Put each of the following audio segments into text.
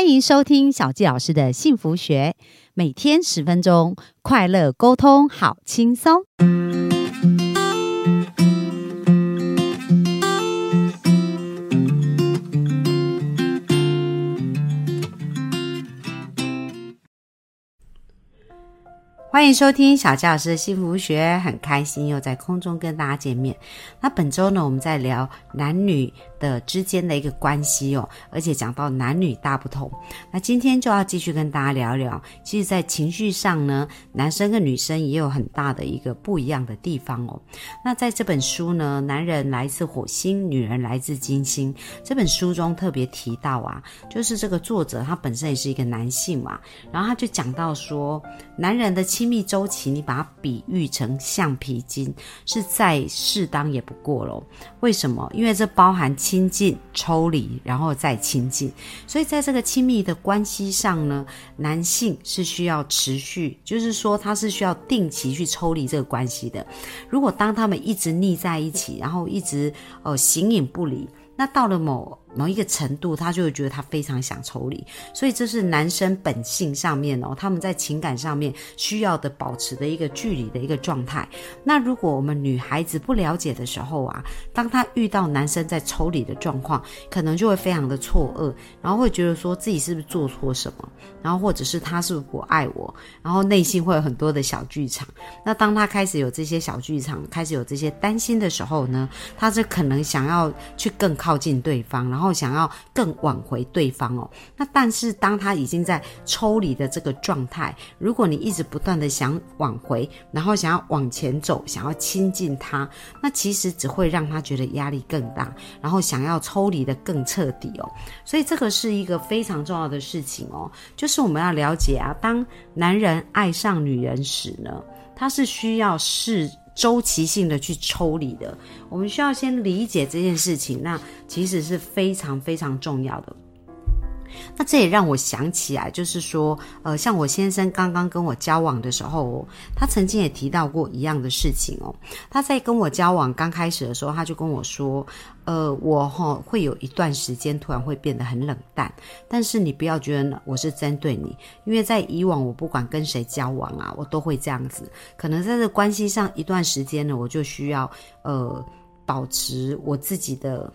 欢迎收听小纪老师的幸福学，每天十分钟，快乐沟通，好轻松。欢迎收听小教老师的幸福学，很开心又在空中跟大家见面。那本周呢，我们在聊男女的之间的一个关系哦，而且讲到男女大不同。那今天就要继续跟大家聊聊，其实，在情绪上呢，男生跟女生也有很大的一个不一样的地方哦。那在这本书呢，《男人来自火星，女人来自金星》这本书中特别提到啊，就是这个作者他本身也是一个男性嘛，然后他就讲到说，男人的。亲密周期，你把它比喻成橡皮筋，是再适当也不过喽。为什么？因为这包含亲近、抽离，然后再亲近。所以在这个亲密的关系上呢，男性是需要持续，就是说他是需要定期去抽离这个关系的。如果当他们一直腻在一起，然后一直呃形影不离，那到了某。某一个程度，他就会觉得他非常想抽离，所以这是男生本性上面哦，他们在情感上面需要的保持的一个距离的一个状态。那如果我们女孩子不了解的时候啊，当她遇到男生在抽离的状况，可能就会非常的错愕，然后会觉得说自己是不是做错什么，然后或者是他是不是不爱我，然后内心会有很多的小剧场。那当他开始有这些小剧场，开始有这些担心的时候呢，他是可能想要去更靠近对方，然后。然后想要更挽回对方哦，那但是当他已经在抽离的这个状态，如果你一直不断的想挽回，然后想要往前走，想要亲近他，那其实只会让他觉得压力更大，然后想要抽离的更彻底哦。所以这个是一个非常重要的事情哦，就是我们要了解啊，当男人爱上女人时呢，他是需要是。周期性的去抽离的，我们需要先理解这件事情，那其实是非常非常重要的。那这也让我想起来，就是说，呃，像我先生刚刚跟我交往的时候，他曾经也提到过一样的事情哦。他在跟我交往刚开始的时候，他就跟我说。呃，我哈会有一段时间突然会变得很冷淡，但是你不要觉得我是针对你，因为在以往我不管跟谁交往啊，我都会这样子。可能在这关系上一段时间呢，我就需要呃保持我自己的，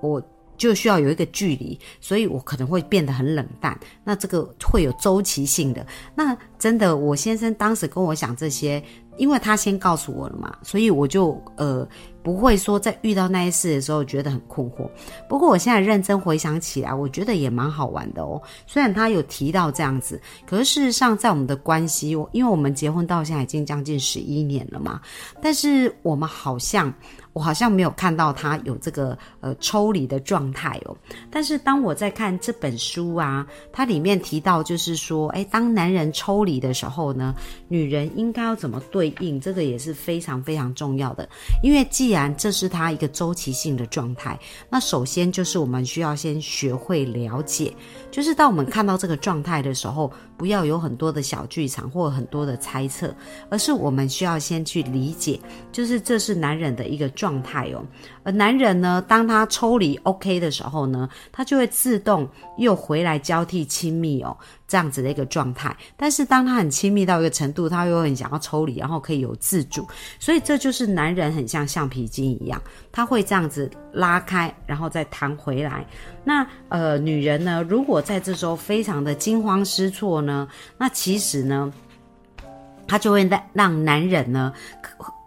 我就需要有一个距离，所以我可能会变得很冷淡。那这个会有周期性的。那真的，我先生当时跟我讲这些，因为他先告诉我了嘛，所以我就呃。不会说在遇到那些事的时候觉得很困惑。不过我现在认真回想起来，我觉得也蛮好玩的哦。虽然他有提到这样子，可是事实上在我们的关系，因为我们结婚到现在已经将近十一年了嘛，但是我们好像我好像没有看到他有这个呃抽离的状态哦。但是当我在看这本书啊，它里面提到就是说，哎，当男人抽离的时候呢，女人应该要怎么对应？这个也是非常非常重要的，因为既然，这是他一个周期性的状态。那首先就是我们需要先学会了解，就是当我们看到这个状态的时候，不要有很多的小剧场或很多的猜测，而是我们需要先去理解，就是这是男人的一个状状态哦。而男人呢，当他抽离 OK 的时候呢，他就会自动又回来交替亲密哦。这样子的一个状态，但是当他很亲密到一个程度，他又很想要抽离，然后可以有自主，所以这就是男人很像橡皮筋一样，他会这样子拉开，然后再弹回来。那呃，女人呢，如果在这时候非常的惊慌失措呢，那其实呢，他就会让让男人呢。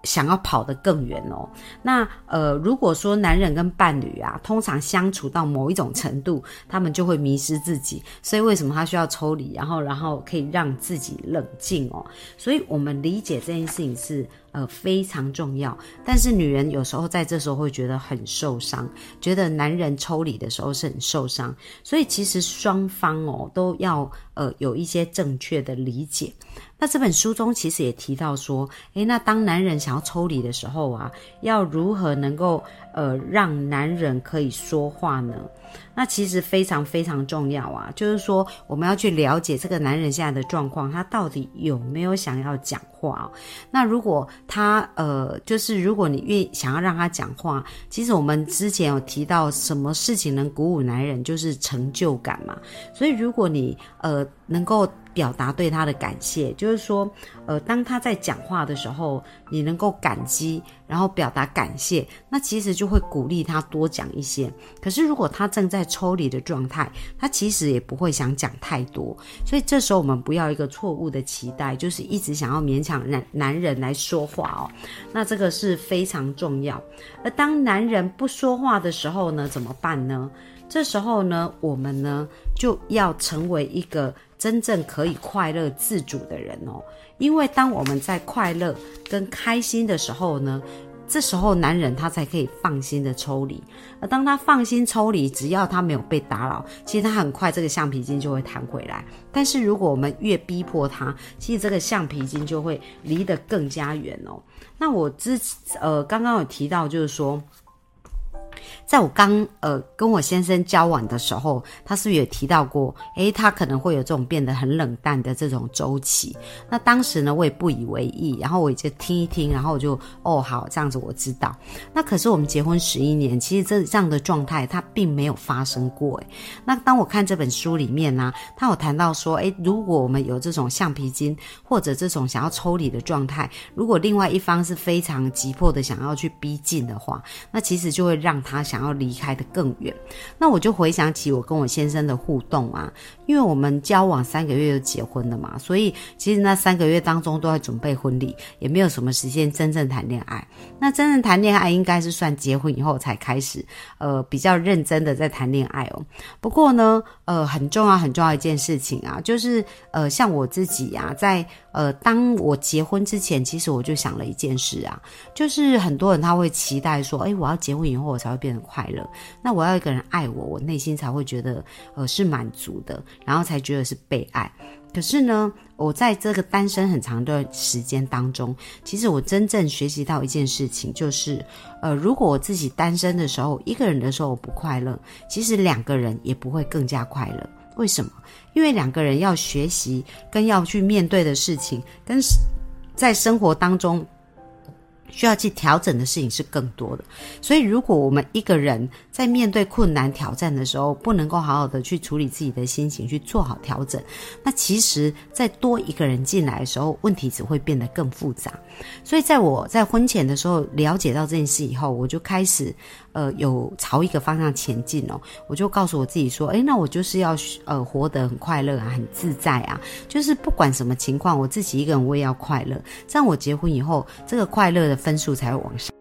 想要跑得更远哦，那呃，如果说男人跟伴侣啊，通常相处到某一种程度，他们就会迷失自己，所以为什么他需要抽离，然后然后可以让自己冷静哦？所以我们理解这件事情是。呃，非常重要。但是女人有时候在这时候会觉得很受伤，觉得男人抽离的时候是很受伤。所以其实双方哦都要呃有一些正确的理解。那这本书中其实也提到说，诶，那当男人想要抽离的时候啊，要如何能够呃让男人可以说话呢？那其实非常非常重要啊，就是说我们要去了解这个男人现在的状况，他到底有没有想要讲。话哦。那如果他呃，就是如果你愿想要让他讲话，其实我们之前有提到什么事情能鼓舞男人，就是成就感嘛。所以如果你呃能够。表达对他的感谢，就是说，呃，当他在讲话的时候，你能够感激，然后表达感谢，那其实就会鼓励他多讲一些。可是如果他正在抽离的状态，他其实也不会想讲太多。所以这时候我们不要一个错误的期待，就是一直想要勉强男男人来说话哦。那这个是非常重要。而当男人不说话的时候呢，怎么办呢？这时候呢，我们呢就要成为一个。真正可以快乐自主的人哦，因为当我们在快乐跟开心的时候呢，这时候男人他才可以放心的抽离。而当他放心抽离，只要他没有被打扰，其实他很快这个橡皮筋就会弹回来。但是如果我们越逼迫他，其实这个橡皮筋就会离得更加远哦。那我之呃刚刚有提到，就是说。在我刚呃跟我先生交往的时候，他是不是也提到过？诶，他可能会有这种变得很冷淡的这种周期。那当时呢，我也不以为意，然后我就听一听，然后我就哦好，这样子我知道。那可是我们结婚十一年，其实这这样的状态他并没有发生过。诶，那当我看这本书里面呢，他有谈到说，诶，如果我们有这种橡皮筋或者这种想要抽离的状态，如果另外一方是非常急迫的想要去逼近的话，那其实就会让他。他想要离开的更远，那我就回想起我跟我先生的互动啊，因为我们交往三个月就结婚了嘛，所以其实那三个月当中都在准备婚礼，也没有什么时间真正谈恋爱。那真正谈恋爱应该是算结婚以后才开始，呃，比较认真的在谈恋爱哦。不过呢，呃，很重要很重要一件事情啊，就是呃，像我自己啊，在呃，当我结婚之前，其实我就想了一件事啊，就是很多人他会期待说，哎，我要结婚以后我才会变得。快乐，那我要一个人爱我，我内心才会觉得呃是满足的，然后才觉得是被爱。可是呢，我在这个单身很长的时间当中，其实我真正学习到一件事情，就是呃，如果我自己单身的时候，一个人的时候我不快乐，其实两个人也不会更加快乐。为什么？因为两个人要学习跟要去面对的事情，跟在生活当中。需要去调整的事情是更多的，所以如果我们一个人在面对困难挑战的时候，不能够好好的去处理自己的心情，去做好调整，那其实再多一个人进来的时候，问题只会变得更复杂。所以在我在婚前的时候了解到这件事以后，我就开始。呃，有朝一个方向前进哦，我就告诉我自己说，哎，那我就是要呃活得很快乐啊，很自在啊，就是不管什么情况，我自己一个人我也要快乐，这样我结婚以后，这个快乐的分数才会往上。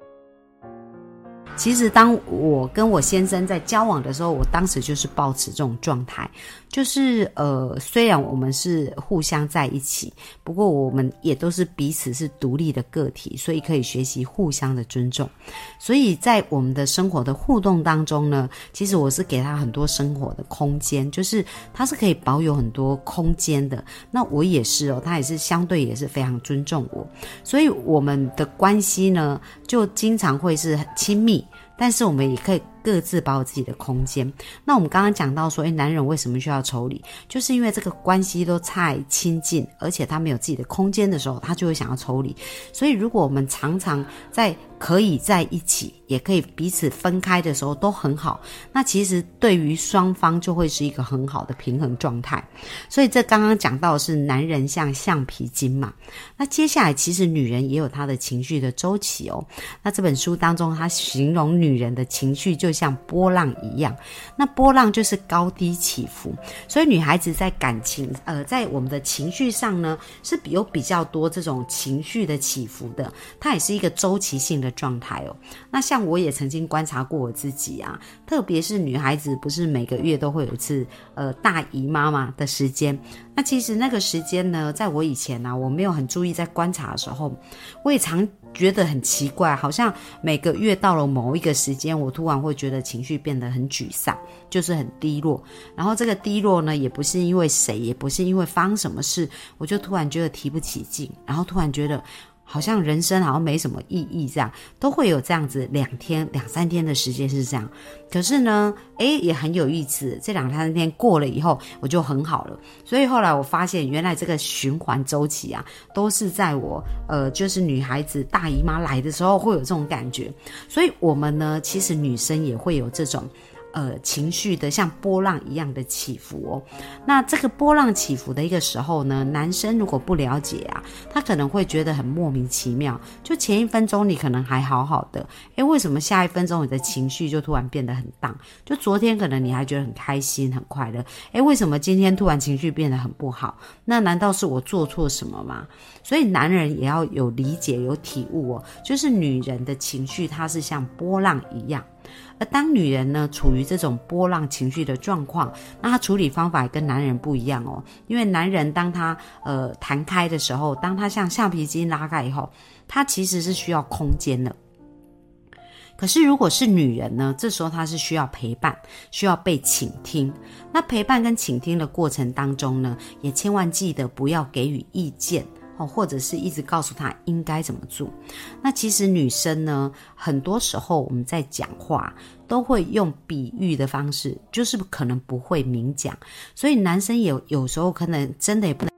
其实，当我跟我先生在交往的时候，我当时就是保持这种状态，就是呃，虽然我们是互相在一起，不过我们也都是彼此是独立的个体，所以可以学习互相的尊重。所以在我们的生活的互动当中呢，其实我是给他很多生活的空间，就是他是可以保有很多空间的。那我也是哦，他也是相对也是非常尊重我，所以我们的关系呢，就经常会是很亲密。但是我们也可以各自保有自己的空间。那我们刚刚讲到说，诶，男人为什么需要抽离？就是因为这个关系都太亲近，而且他没有自己的空间的时候，他就会想要抽离。所以，如果我们常常在可以在一起。也可以彼此分开的时候都很好，那其实对于双方就会是一个很好的平衡状态。所以这刚刚讲到的是男人像橡皮筋嘛，那接下来其实女人也有她的情绪的周期哦。那这本书当中，他形容女人的情绪就像波浪一样，那波浪就是高低起伏。所以女孩子在感情呃，在我们的情绪上呢，是有比较多这种情绪的起伏的，它也是一个周期性的状态哦。那像我也曾经观察过我自己啊，特别是女孩子，不是每个月都会有一次呃大姨妈妈的时间。那其实那个时间呢，在我以前呢，我没有很注意在观察的时候，我也常觉得很奇怪，好像每个月到了某一个时间，我突然会觉得情绪变得很沮丧，就是很低落。然后这个低落呢，也不是因为谁，也不是因为发生什么事，我就突然觉得提不起劲，然后突然觉得。好像人生好像没什么意义，这样都会有这样子两天两三天的时间是这样。可是呢，诶，也很有意思。这两三天过了以后，我就很好了。所以后来我发现，原来这个循环周期啊，都是在我呃，就是女孩子大姨妈来的时候会有这种感觉。所以我们呢，其实女生也会有这种。呃，情绪的像波浪一样的起伏哦。那这个波浪起伏的一个时候呢，男生如果不了解啊，他可能会觉得很莫名其妙。就前一分钟你可能还好好的，诶，为什么下一分钟你的情绪就突然变得很荡？就昨天可能你还觉得很开心很快乐，诶，为什么今天突然情绪变得很不好？那难道是我做错什么吗？所以男人也要有理解有体悟哦，就是女人的情绪它是像波浪一样。而当女人呢处于这种波浪情绪的状况，那她处理方法跟男人不一样哦。因为男人当他呃弹开的时候，当他像橡皮筋拉开以后，他其实是需要空间的。可是如果是女人呢，这时候她是需要陪伴，需要被倾听。那陪伴跟倾听的过程当中呢，也千万记得不要给予意见。或者是一直告诉他应该怎么做。那其实女生呢，很多时候我们在讲话都会用比喻的方式，就是可能不会明讲。所以男生也有时候可能真的也不能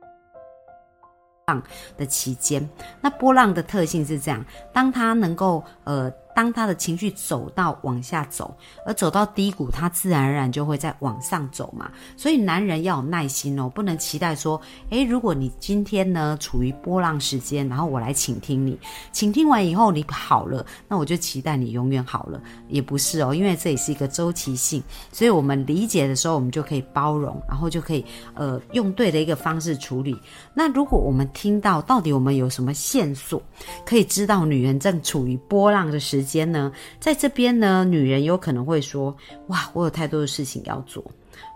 浪的期间。那波浪的特性是这样，当他能够呃。当他的情绪走到往下走，而走到低谷，他自然而然就会在往上走嘛。所以男人要有耐心哦，不能期待说，诶，如果你今天呢处于波浪时间，然后我来倾听你，倾听完以后你好了，那我就期待你永远好了，也不是哦，因为这也是一个周期性。所以我们理解的时候，我们就可以包容，然后就可以呃用对的一个方式处理。那如果我们听到到底我们有什么线索，可以知道女人正处于波浪的时。时间呢，在这边呢，女人有可能会说：“哇，我有太多的事情要做，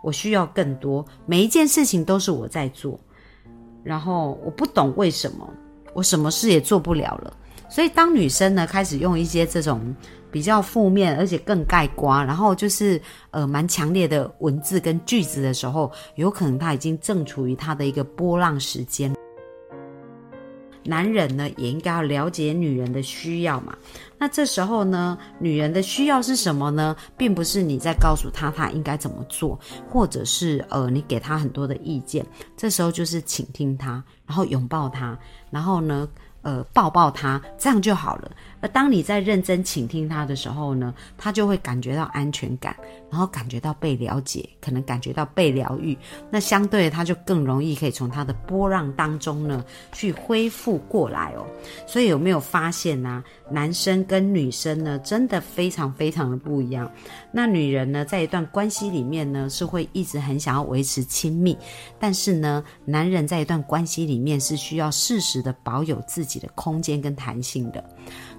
我需要更多，每一件事情都是我在做，然后我不懂为什么我什么事也做不了了。”所以，当女生呢开始用一些这种比较负面而且更盖瓜，然后就是呃蛮强烈的文字跟句子的时候，有可能她已经正处于她的一个波浪时间。男人呢也应该要了解女人的需要嘛。那这时候呢，女人的需要是什么呢？并不是你在告诉她她应该怎么做，或者是呃你给她很多的意见。这时候就是倾听她，然后拥抱她，然后呢。呃，抱抱他，这样就好了。而当你在认真倾听他的时候呢，他就会感觉到安全感，然后感觉到被了解，可能感觉到被疗愈。那相对他就更容易可以从他的波浪当中呢去恢复过来哦。所以有没有发现呢？男生跟女生呢，真的非常非常的不一样。那女人呢，在一段关系里面呢，是会一直很想要维持亲密，但是呢，男人在一段关系里面是需要适时的保有自己的空间跟弹性的。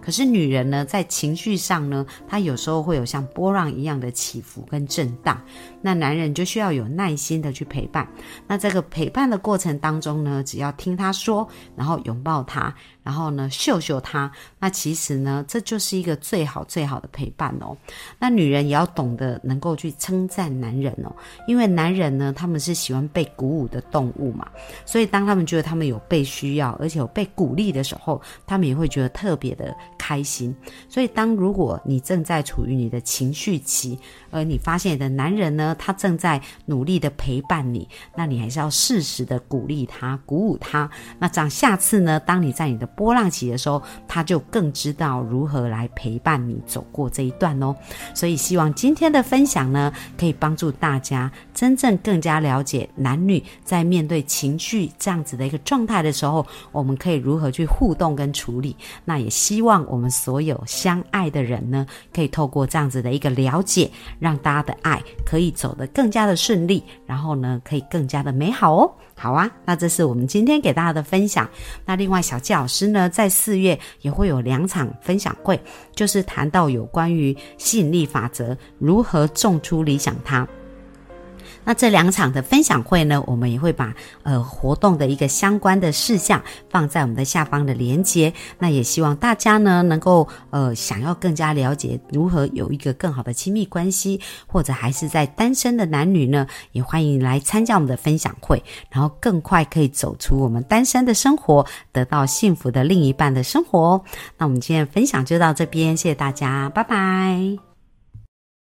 可是女人呢，在情绪上呢，她有时候会有像波浪一样的起伏跟震荡。那男人就需要有耐心的去陪伴。那这个陪伴的过程当中呢，只要听他说，然后拥抱他，然后呢秀秀他，那其实呢，这就是一个最好最好的陪伴哦。那女人也要懂得能够去称赞男人哦，因为男人呢，他们是喜欢被鼓舞的动物嘛。所以当他们觉得他们有被需要，而且有被鼓励的时候，他们也会觉得特别的。开心，所以当如果你正在处于你的情绪期，而你发现你的男人呢，他正在努力的陪伴你，那你还是要适时的鼓励他、鼓舞他。那这样下次呢，当你在你的波浪期的时候，他就更知道如何来陪伴你走过这一段哦。所以希望今天的分享呢，可以帮助大家真正更加了解男女在面对情绪这样子的一个状态的时候，我们可以如何去互动跟处理。那也希望。我我们所有相爱的人呢，可以透过这样子的一个了解，让大家的爱可以走得更加的顺利，然后呢，可以更加的美好哦。好啊，那这是我们今天给大家的分享。那另外，小纪老师呢，在四月也会有两场分享会，就是谈到有关于吸引力法则如何种出理想他。那这两场的分享会呢，我们也会把呃活动的一个相关的事项放在我们的下方的连接。那也希望大家呢能够呃想要更加了解如何有一个更好的亲密关系，或者还是在单身的男女呢，也欢迎来参加我们的分享会，然后更快可以走出我们单身的生活，得到幸福的另一半的生活。那我们今天分享就到这边，谢谢大家，拜拜。